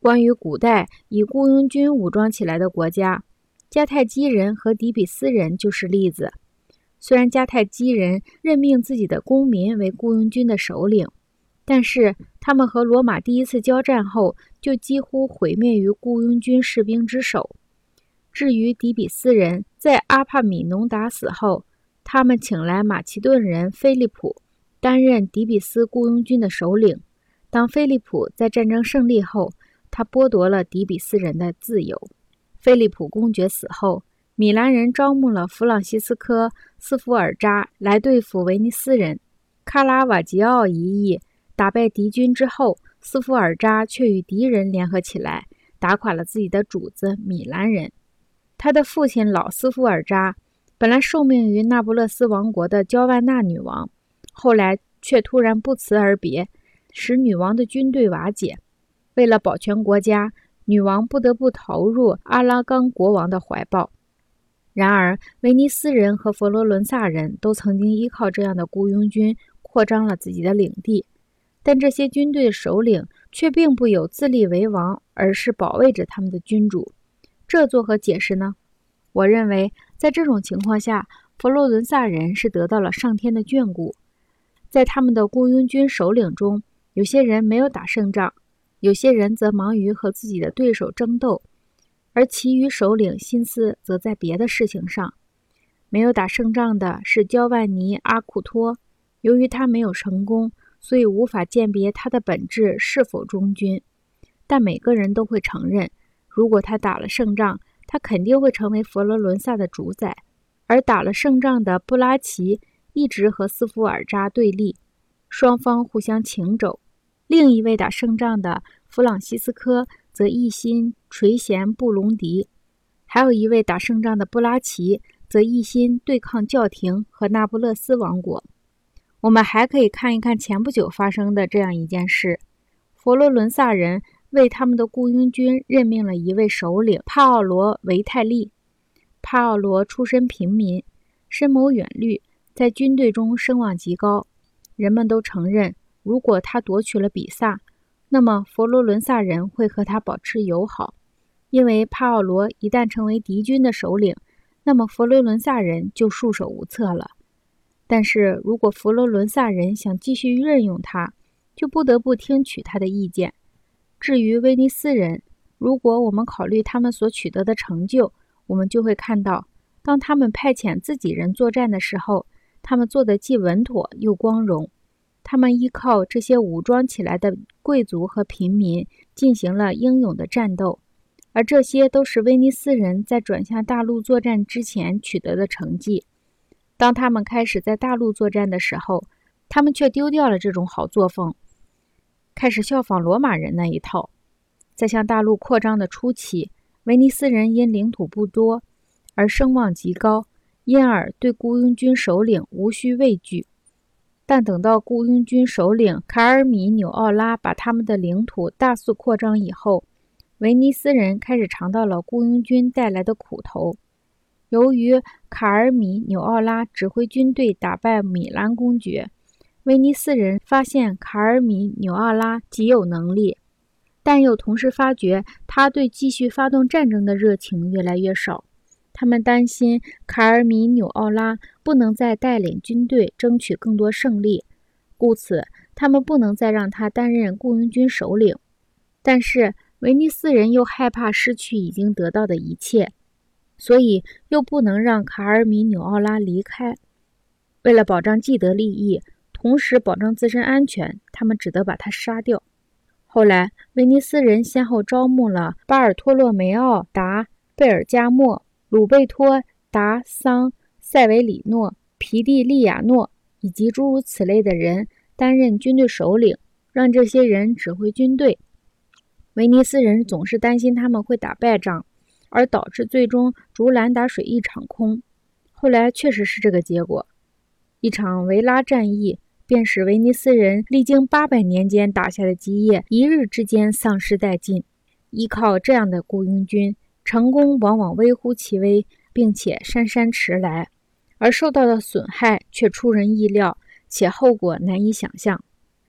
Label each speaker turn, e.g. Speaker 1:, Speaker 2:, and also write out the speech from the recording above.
Speaker 1: 关于古代以雇佣军武装起来的国家，迦太基人和底比斯人就是例子。虽然迦太基人任命自己的公民为雇佣军的首领，但是他们和罗马第一次交战后就几乎毁灭于雇佣军士兵之手。至于底比斯人，在阿帕米农达死后，他们请来马其顿人菲利普担任底比斯雇佣军的首领。当菲利普在战争胜利后，他剥夺了底比斯人的自由。菲利普公爵死后。米兰人招募了弗朗西斯科·斯福尔扎来对付威尼斯人。卡拉瓦吉奥一役打败敌军之后，斯福尔扎却与敌人联合起来，打垮了自己的主子米兰人。他的父亲老斯福尔扎本来受命于那不勒斯王国的焦万娜女王，后来却突然不辞而别，使女王的军队瓦解。为了保全国家，女王不得不投入阿拉冈国王的怀抱。然而，威尼斯人和佛罗伦萨人都曾经依靠这样的雇佣军扩张了自己的领地，但这些军队首领却并不有自立为王，而是保卫着他们的君主。这作何解释呢？我认为，在这种情况下，佛罗伦萨人是得到了上天的眷顾。在他们的雇佣军首领中，有些人没有打胜仗，有些人则忙于和自己的对手争斗。而其余首领心思则在别的事情上。没有打胜仗的是焦万尼·阿库托，由于他没有成功，所以无法鉴别他的本质是否忠君。但每个人都会承认，如果他打了胜仗，他肯定会成为佛罗伦萨的主宰。而打了胜仗的布拉奇一直和斯福尔扎对立，双方互相请肘。另一位打胜仗的弗朗西斯科。则一心垂涎布隆迪，还有一位打胜仗的布拉奇，则一心对抗教廷和那不勒斯王国。我们还可以看一看前不久发生的这样一件事：佛罗伦萨人为他们的雇佣军任命了一位首领帕奥罗·维泰利。帕奥罗出身平民，深谋远虑，在军队中声望极高。人们都承认，如果他夺取了比萨。那么，佛罗伦萨人会和他保持友好，因为帕奥罗一旦成为敌军的首领，那么佛罗伦萨人就束手无策了。但是如果佛罗伦萨人想继续任用他，就不得不听取他的意见。至于威尼斯人，如果我们考虑他们所取得的成就，我们就会看到，当他们派遣自己人作战的时候，他们做得既稳妥又光荣。他们依靠这些武装起来的贵族和平民进行了英勇的战斗，而这些都是威尼斯人在转向大陆作战之前取得的成绩。当他们开始在大陆作战的时候，他们却丢掉了这种好作风，开始效仿罗马人那一套。在向大陆扩张的初期，威尼斯人因领土不多而声望极高，因而对雇佣军首领无需畏惧。但等到雇佣军首领卡尔米纽奥拉把他们的领土大肆扩张以后，威尼斯人开始尝到了雇佣军带来的苦头。由于卡尔米纽奥拉指挥军队打败米兰公爵，威尼斯人发现卡尔米纽奥拉极有能力，但又同时发觉他对继续发动战争的热情越来越少。他们担心卡尔米纽奥拉不能再带领军队争取更多胜利，故此他们不能再让他担任雇佣军首领。但是威尼斯人又害怕失去已经得到的一切，所以又不能让卡尔米纽奥拉离开。为了保障既得利益，同时保证自身安全，他们只得把他杀掉。后来，威尼斯人先后招募了巴尔托洛梅奥·达·贝尔加莫。鲁贝托·达桑、塞维里诺、皮蒂利亚诺以及诸如此类的人担任军队首领，让这些人指挥军队。威尼斯人总是担心他们会打败仗，而导致最终竹篮打水一场空。后来确实是这个结果，一场维拉战役便使威尼斯人历经八百年间打下的基业一日之间丧失殆尽。依靠这样的雇佣军。成功往往微乎其微，并且姗姗迟来，而受到的损害却出人意料，且后果难以想象。